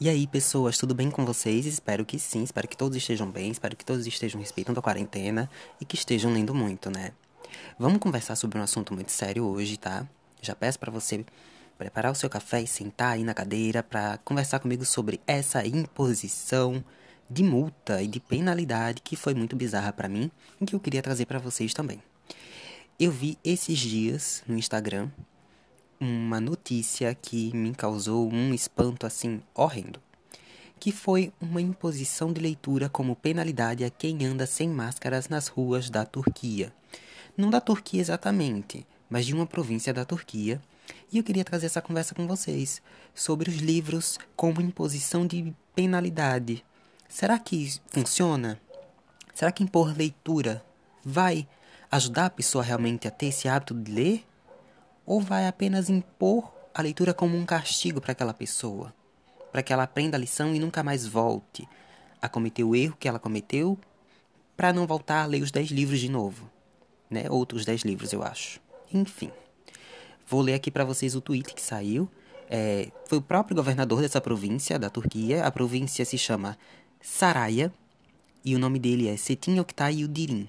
E aí, pessoas, tudo bem com vocês? Espero que sim, espero que todos estejam bem, espero que todos estejam respeitando a quarentena e que estejam lendo muito, né? Vamos conversar sobre um assunto muito sério hoje, tá? Já peço para você preparar o seu café e sentar aí na cadeira para conversar comigo sobre essa imposição de multa e de penalidade que foi muito bizarra para mim e que eu queria trazer para vocês também. Eu vi esses dias no Instagram uma notícia que me causou um espanto assim horrendo, que foi uma imposição de leitura como penalidade a quem anda sem máscaras nas ruas da Turquia. Não da Turquia exatamente, mas de uma província da Turquia. E eu queria trazer essa conversa com vocês sobre os livros como imposição de penalidade. Será que funciona? Será que impor leitura vai ajudar a pessoa realmente a ter esse hábito de ler? Ou vai apenas impor a leitura como um castigo para aquela pessoa, para que ela aprenda a lição e nunca mais volte a cometer o erro que ela cometeu, para não voltar a ler os dez livros de novo, né? Outros dez livros, eu acho. Enfim, vou ler aqui para vocês o tweet que saiu. É, foi o próprio governador dessa província, da Turquia. A província se chama Saraya e o nome dele é Setin Oktay Yildirim,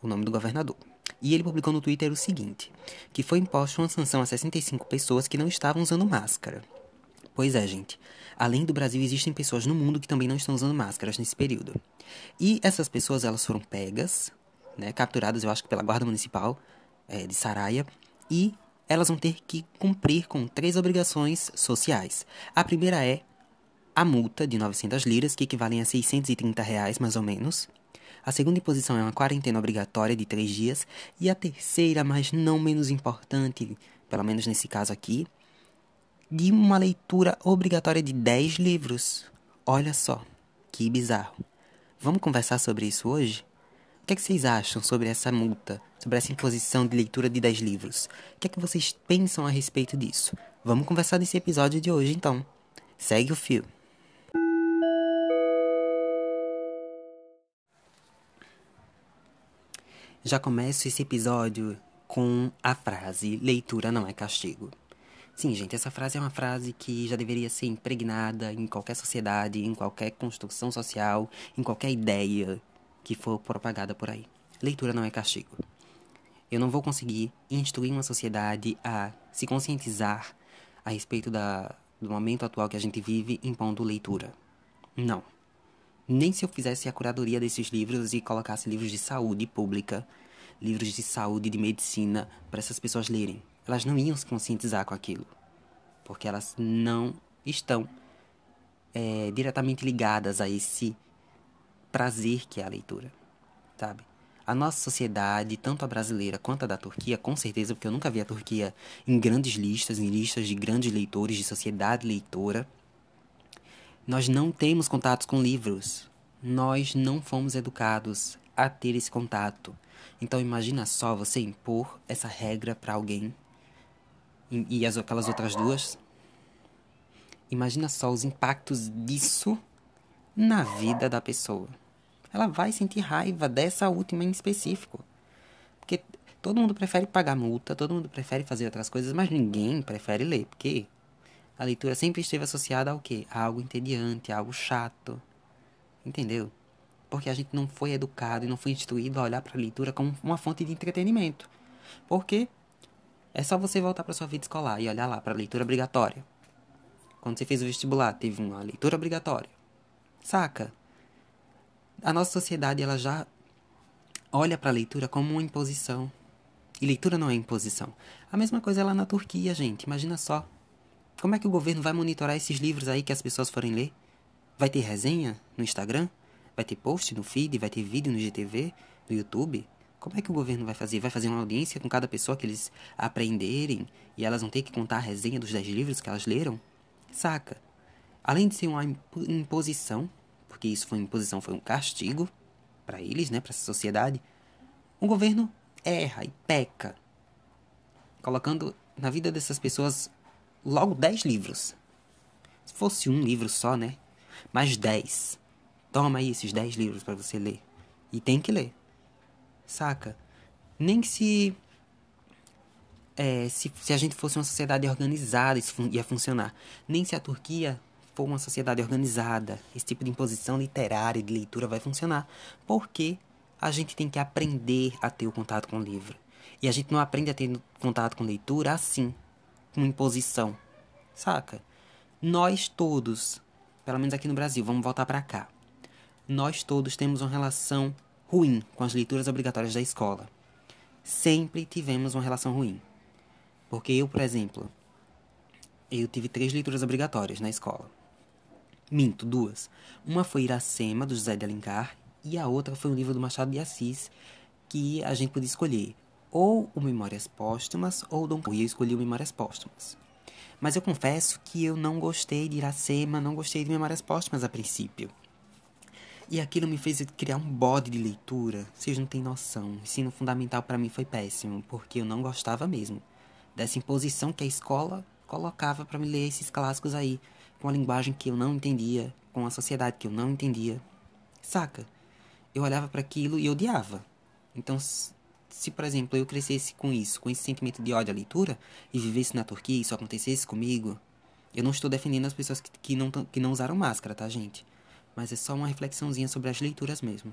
o nome do governador. E ele publicou no Twitter o seguinte: que foi imposta uma sanção a 65 pessoas que não estavam usando máscara. Pois é, gente. Além do Brasil, existem pessoas no mundo que também não estão usando máscaras nesse período. E essas pessoas, elas foram pegas, né, capturadas, eu acho que pela Guarda Municipal é, de Saraia, e elas vão ter que cumprir com três obrigações sociais. A primeira é a multa de 900 liras, que equivalem a 630 reais, mais ou menos. A segunda imposição é uma quarentena obrigatória de três dias. E a terceira, mas não menos importante, pelo menos nesse caso aqui, de uma leitura obrigatória de 10 livros. Olha só, que bizarro. Vamos conversar sobre isso hoje? O que, é que vocês acham sobre essa multa, sobre essa imposição de leitura de 10 livros? O que é que vocês pensam a respeito disso? Vamos conversar nesse episódio de hoje então. Segue o fio. Já começo esse episódio com a frase: leitura não é castigo. Sim, gente, essa frase é uma frase que já deveria ser impregnada em qualquer sociedade, em qualquer construção social, em qualquer ideia que for propagada por aí. Leitura não é castigo. Eu não vou conseguir instruir uma sociedade a se conscientizar a respeito da, do momento atual que a gente vive impondo leitura. Não. Nem se eu fizesse a curadoria desses livros e colocasse livros de saúde pública, livros de saúde, de medicina, para essas pessoas lerem. Elas não iam se conscientizar com aquilo. Porque elas não estão é, diretamente ligadas a esse prazer que é a leitura, sabe? A nossa sociedade, tanto a brasileira quanto a da Turquia, com certeza, porque eu nunca vi a Turquia em grandes listas, em listas de grandes leitores, de sociedade leitora, nós não temos contatos com livros. Nós não fomos educados a ter esse contato. Então imagina só você impor essa regra para alguém e, e as, aquelas outras duas. Imagina só os impactos disso na vida da pessoa. Ela vai sentir raiva dessa última em específico. Porque todo mundo prefere pagar multa, todo mundo prefere fazer outras coisas, mas ninguém prefere ler, porque a leitura sempre esteve associada ao quê? A algo entediante, a algo chato. Entendeu? Porque a gente não foi educado e não foi instruído a olhar para a leitura como uma fonte de entretenimento. Porque é só você voltar para sua vida escolar e olhar lá para a leitura obrigatória. Quando você fez o vestibular, teve uma leitura obrigatória. Saca? A nossa sociedade ela já olha para a leitura como uma imposição. E leitura não é imposição. A mesma coisa lá na Turquia, gente. Imagina só. Como é que o governo vai monitorar esses livros aí que as pessoas forem ler? Vai ter resenha no Instagram? Vai ter post no feed? Vai ter vídeo no GTV? No YouTube? Como é que o governo vai fazer? Vai fazer uma audiência com cada pessoa que eles aprenderem e elas vão ter que contar a resenha dos 10 livros que elas leram? Saca? Além de ser uma imposição, porque isso foi uma imposição, foi um castigo para eles, né, para essa sociedade, o governo erra e peca, colocando na vida dessas pessoas logo 10 livros. Se fosse um livro só, né? Mais 10. Toma aí esses 10 livros para você ler. E tem que ler. Saca? Nem se, é, se. Se a gente fosse uma sociedade organizada, isso ia funcionar. Nem se a Turquia for uma sociedade organizada, esse tipo de imposição literária de leitura vai funcionar. Porque a gente tem que aprender a ter o contato com o livro. E a gente não aprende a ter contato com leitura assim, com imposição. Saca? Nós todos, pelo menos aqui no Brasil, vamos voltar para cá. Nós todos temos uma relação ruim com as leituras obrigatórias da escola. Sempre tivemos uma relação ruim. Porque eu, por exemplo, eu tive três leituras obrigatórias na escola. Minto, duas. Uma foi Iracema, do José de Alencar, e a outra foi um livro do Machado de Assis, que a gente podia escolher ou o Memórias Póstumas ou Dom E eu escolhi o Memórias Póstumas. Mas eu confesso que eu não gostei de Iracema, não gostei de Memórias Póstumas a princípio. E aquilo me fez criar um bode de leitura. Vocês não têm noção. O ensino fundamental para mim foi péssimo, porque eu não gostava mesmo dessa imposição que a escola colocava para me ler esses clássicos aí, com a linguagem que eu não entendia, com a sociedade que eu não entendia. Saca? Eu olhava para aquilo e odiava. Então, se, por exemplo, eu crescesse com isso, com esse sentimento de ódio à leitura, e vivesse na Turquia e isso acontecesse comigo, eu não estou defendendo as pessoas que, que, não, que não usaram máscara, tá, gente? Mas é só uma reflexãozinha sobre as leituras mesmo.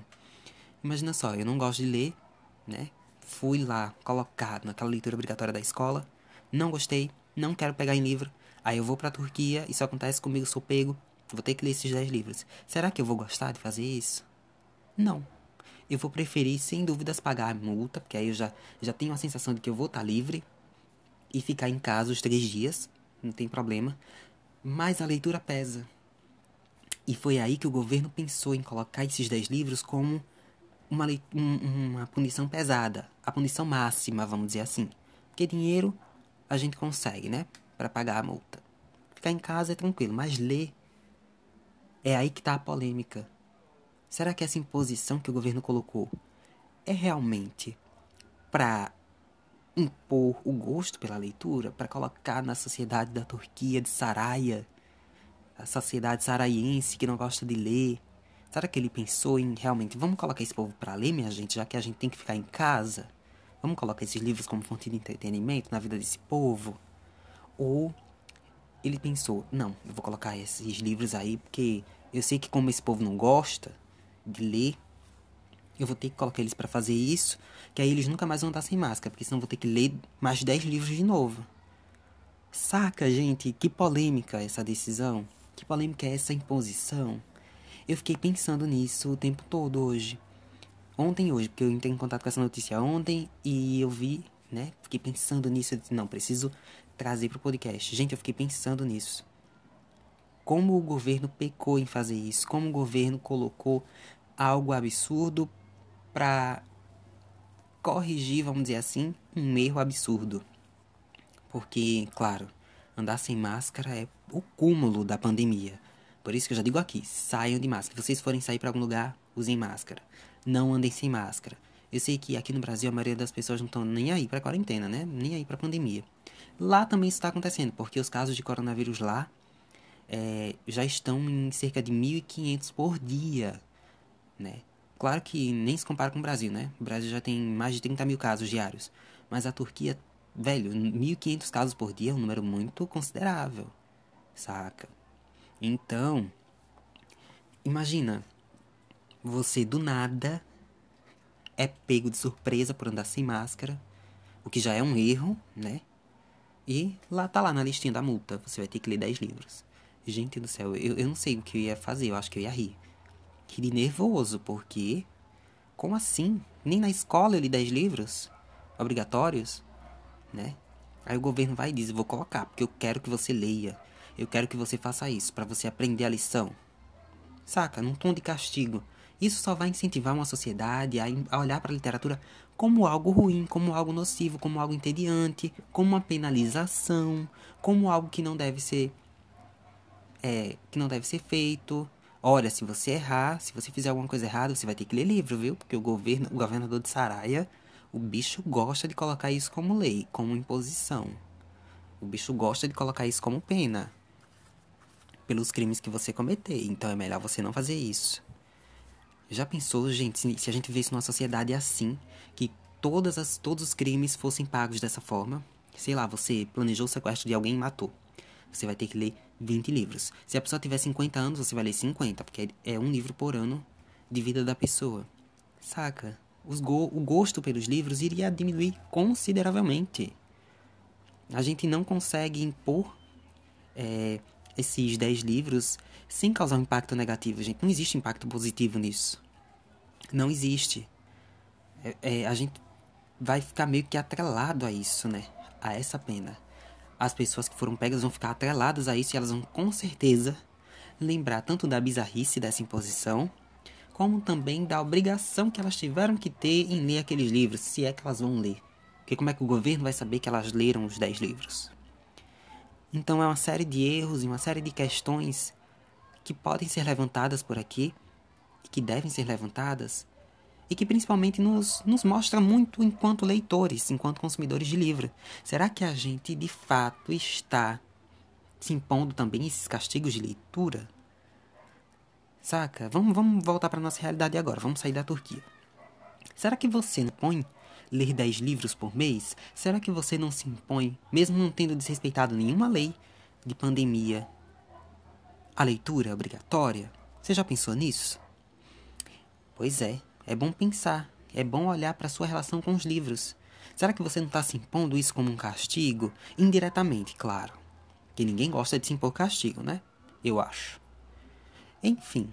Imagina só, eu não gosto de ler, né? Fui lá, colocado naquela leitura obrigatória da escola, não gostei, não quero pegar em livro, aí eu vou pra Turquia, isso acontece comigo, sou pego, vou ter que ler esses 10 livros. Será que eu vou gostar de fazer isso? Não eu vou preferir, sem dúvidas, pagar a multa, porque aí eu já, já tenho a sensação de que eu vou estar livre e ficar em casa os três dias, não tem problema. Mas a leitura pesa. E foi aí que o governo pensou em colocar esses dez livros como uma, uma punição pesada, a punição máxima, vamos dizer assim. Porque dinheiro a gente consegue, né? Para pagar a multa. Ficar em casa é tranquilo, mas ler é aí que está a polêmica. Será que essa imposição que o governo colocou é realmente para impor o gosto pela leitura, para colocar na sociedade da Turquia de Saraia, a sociedade saraiense que não gosta de ler? Será que ele pensou em realmente vamos colocar esse povo para ler, minha gente, já que a gente tem que ficar em casa? Vamos colocar esses livros como fonte de entretenimento na vida desse povo? Ou ele pensou, não, eu vou colocar esses livros aí porque eu sei que como esse povo não gosta, de ler, eu vou ter que colocar eles para fazer isso, que aí eles nunca mais vão estar sem máscara, porque senão vou ter que ler mais 10 livros de novo. Saca, gente? Que polêmica essa decisão. Que polêmica é essa imposição. Eu fiquei pensando nisso o tempo todo hoje. Ontem hoje, porque eu entrei em contato com essa notícia ontem e eu vi, né? Fiquei pensando nisso. Eu disse, não, preciso trazer pro podcast. Gente, eu fiquei pensando nisso como o governo pecou em fazer isso, como o governo colocou algo absurdo para corrigir, vamos dizer assim, um erro absurdo. Porque, claro, andar sem máscara é o cúmulo da pandemia. Por isso que eu já digo aqui, saiam de máscara. Se vocês forem sair para algum lugar, usem máscara. Não andem sem máscara. Eu sei que aqui no Brasil a maioria das pessoas não estão nem aí para quarentena, né? Nem aí para pandemia. Lá também isso está acontecendo, porque os casos de coronavírus lá é, já estão em cerca de 1.500 por dia, né? Claro que nem se compara com o Brasil, né? O Brasil já tem mais de 30 mil casos diários. Mas a Turquia, velho, 1.500 casos por dia é um número muito considerável, saca? Então, imagina, você do nada é pego de surpresa por andar sem máscara, o que já é um erro, né? E lá tá lá na listinha da multa, você vai ter que ler 10 livros. Gente do céu, eu, eu não sei o que eu ia fazer, eu acho que eu ia rir. Ri nervoso, porque. Como assim? Nem na escola eu li 10 livros obrigatórios, né? Aí o governo vai e diz: vou colocar, porque eu quero que você leia. Eu quero que você faça isso, para você aprender a lição. Saca? Num tom de castigo. Isso só vai incentivar uma sociedade a, a olhar para a literatura como algo ruim, como algo nocivo, como algo entediante, como uma penalização, como algo que não deve ser é, que não deve ser feito. Olha, se você errar, se você fizer alguma coisa errada, você vai ter que ler livro, viu? Porque o governo, o governador de Saraia, o bicho gosta de colocar isso como lei, como imposição. O bicho gosta de colocar isso como pena pelos crimes que você cometer. Então é melhor você não fazer isso. Já pensou, gente, se a gente vivesse numa sociedade assim, que todas as, todos os crimes fossem pagos dessa forma? Sei lá, você planejou o sequestro de alguém e matou. Você vai ter que ler 20 livros. Se a pessoa tiver 50 anos, você vai ler 50, porque é um livro por ano de vida da pessoa. Saca? Go o gosto pelos livros iria diminuir consideravelmente. A gente não consegue impor é, esses 10 livros sem causar um impacto negativo, gente. Não existe impacto positivo nisso. Não existe. É, é, a gente vai ficar meio que atrelado a isso, né? A essa pena. As pessoas que foram pegas vão ficar atreladas a isso e elas vão com certeza lembrar tanto da bizarrice dessa imposição, como também da obrigação que elas tiveram que ter em ler aqueles livros, se é que elas vão ler. Porque como é que o governo vai saber que elas leram os 10 livros? Então é uma série de erros e uma série de questões que podem ser levantadas por aqui e que devem ser levantadas e que principalmente nos, nos mostra muito enquanto leitores, enquanto consumidores de livro. Será que a gente de fato está se impondo também esses castigos de leitura? Saca? Vamos, vamos voltar para nossa realidade agora. Vamos sair da Turquia. Será que você impõe ler 10 livros por mês? Será que você não se impõe, mesmo não tendo desrespeitado nenhuma lei de pandemia, a leitura obrigatória? Você já pensou nisso? Pois é, é bom pensar, é bom olhar para sua relação com os livros. Será que você não está se impondo isso como um castigo? Indiretamente, claro. Que ninguém gosta de se impor castigo, né? Eu acho. Enfim,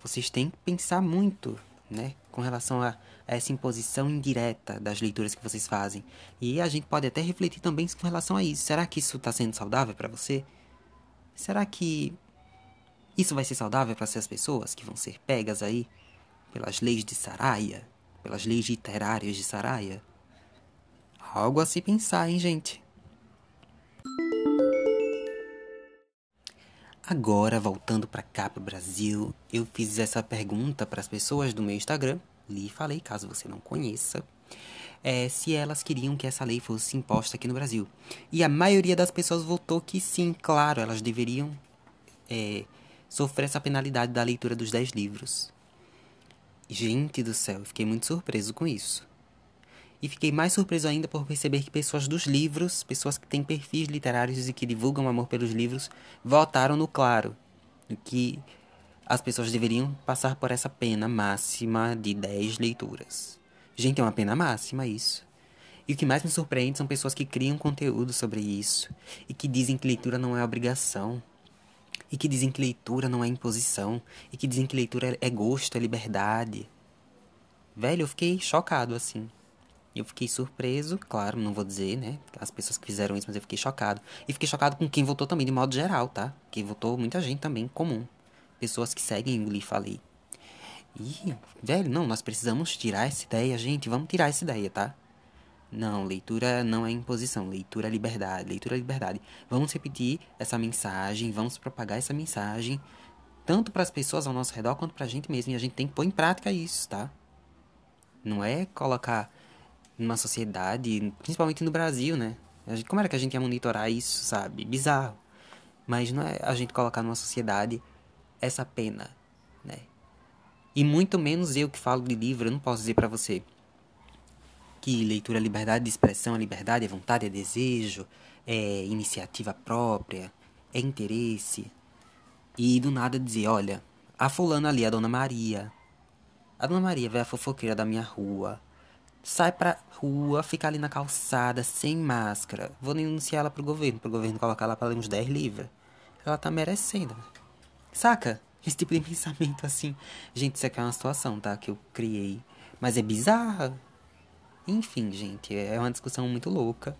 vocês têm que pensar muito, né? Com relação a, a essa imposição indireta das leituras que vocês fazem. E a gente pode até refletir também com relação a isso. Será que isso está sendo saudável para você? Será que isso vai ser saudável para essas pessoas que vão ser pegas aí pelas leis de Saraia, pelas leis literárias de Saraia? Algo a se pensar, hein, gente? Agora, voltando para cá, para o Brasil, eu fiz essa pergunta para as pessoas do meu Instagram, li e falei, caso você não conheça, é, se elas queriam que essa lei fosse imposta aqui no Brasil. E a maioria das pessoas votou que sim, claro, elas deveriam é, sofrer essa penalidade da leitura dos 10 livros. Gente do céu, fiquei muito surpreso com isso. E fiquei mais surpreso ainda por perceber que pessoas dos livros, pessoas que têm perfis literários e que divulgam amor pelos livros, votaram no claro, que as pessoas deveriam passar por essa pena máxima de 10 leituras. Gente, é uma pena máxima isso. E o que mais me surpreende são pessoas que criam conteúdo sobre isso e que dizem que leitura não é obrigação. E que dizem que leitura não é imposição. E que dizem que leitura é gosto, é liberdade. Velho, eu fiquei chocado assim. Eu fiquei surpreso, claro, não vou dizer, né? As pessoas que fizeram isso, mas eu fiquei chocado. E fiquei chocado com quem votou também, de modo geral, tá? Que votou muita gente também, comum. Pessoas que seguem o Li Falei. E, velho, não, nós precisamos tirar essa ideia, gente. Vamos tirar essa ideia, tá? Não, leitura não é imposição, leitura é liberdade, leitura é liberdade. Vamos repetir essa mensagem, vamos propagar essa mensagem, tanto para as pessoas ao nosso redor quanto para a gente mesmo. E a gente tem que pôr em prática isso, tá? Não é colocar numa sociedade, principalmente no Brasil, né? Gente, como era que a gente ia monitorar isso, sabe? Bizarro. Mas não é a gente colocar numa sociedade essa pena, né? E muito menos eu que falo de livro, eu não posso dizer para você leitura é liberdade de expressão, é liberdade, é vontade, é desejo, é iniciativa própria, é interesse. E do nada dizer, olha, a fulana ali, a Dona Maria. A Dona Maria vai a fofoqueira da minha rua sai pra rua, fica ali na calçada, sem máscara. Vou denunciar ela pro governo, pro governo colocar ela pra ler uns 10 livros. Ela tá merecendo. Saca? Esse tipo de pensamento assim. Gente, isso aqui é uma situação, tá? Que eu criei. Mas é bizarra. Enfim, gente, é uma discussão muito louca.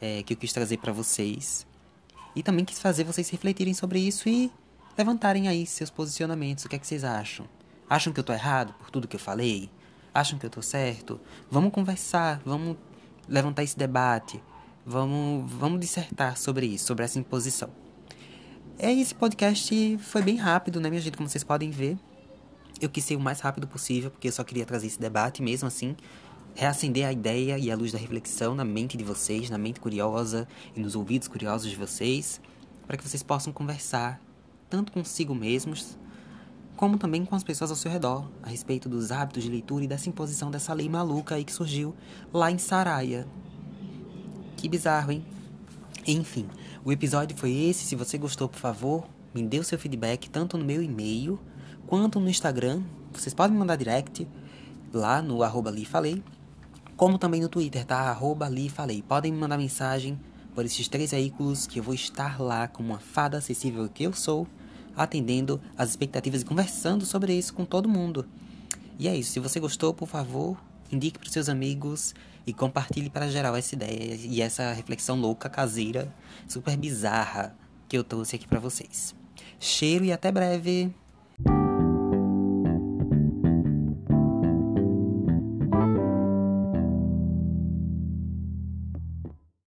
É, que eu quis trazer para vocês. E também quis fazer vocês refletirem sobre isso e levantarem aí seus posicionamentos. O que é que vocês acham? Acham que eu tô errado por tudo que eu falei? acham que eu tô certo? Vamos conversar, vamos levantar esse debate, vamos, vamos dissertar sobre isso, sobre essa imposição. É, esse podcast foi bem rápido, né, minha gente? Como vocês podem ver. Eu quis ser o mais rápido possível, porque eu só queria trazer esse debate mesmo assim. Reacender a ideia e a luz da reflexão na mente de vocês, na mente curiosa e nos ouvidos curiosos de vocês, para que vocês possam conversar tanto consigo mesmos como também com as pessoas ao seu redor, a respeito dos hábitos de leitura e dessa imposição dessa lei maluca aí que surgiu lá em Saraia. Que bizarro, hein? Enfim, o episódio foi esse. Se você gostou, por favor, me dê o seu feedback tanto no meu e-mail quanto no Instagram. Vocês podem me mandar direct lá no arroba Falei, como também no Twitter, tá? Arroba Falei. Podem me mandar mensagem por esses três veículos que eu vou estar lá como uma fada acessível que eu sou, atendendo as expectativas e conversando sobre isso com todo mundo. E é isso. Se você gostou, por favor, indique para seus amigos e compartilhe para geral essa ideia e essa reflexão louca, caseira, super bizarra que eu trouxe aqui para vocês. Cheiro e até breve!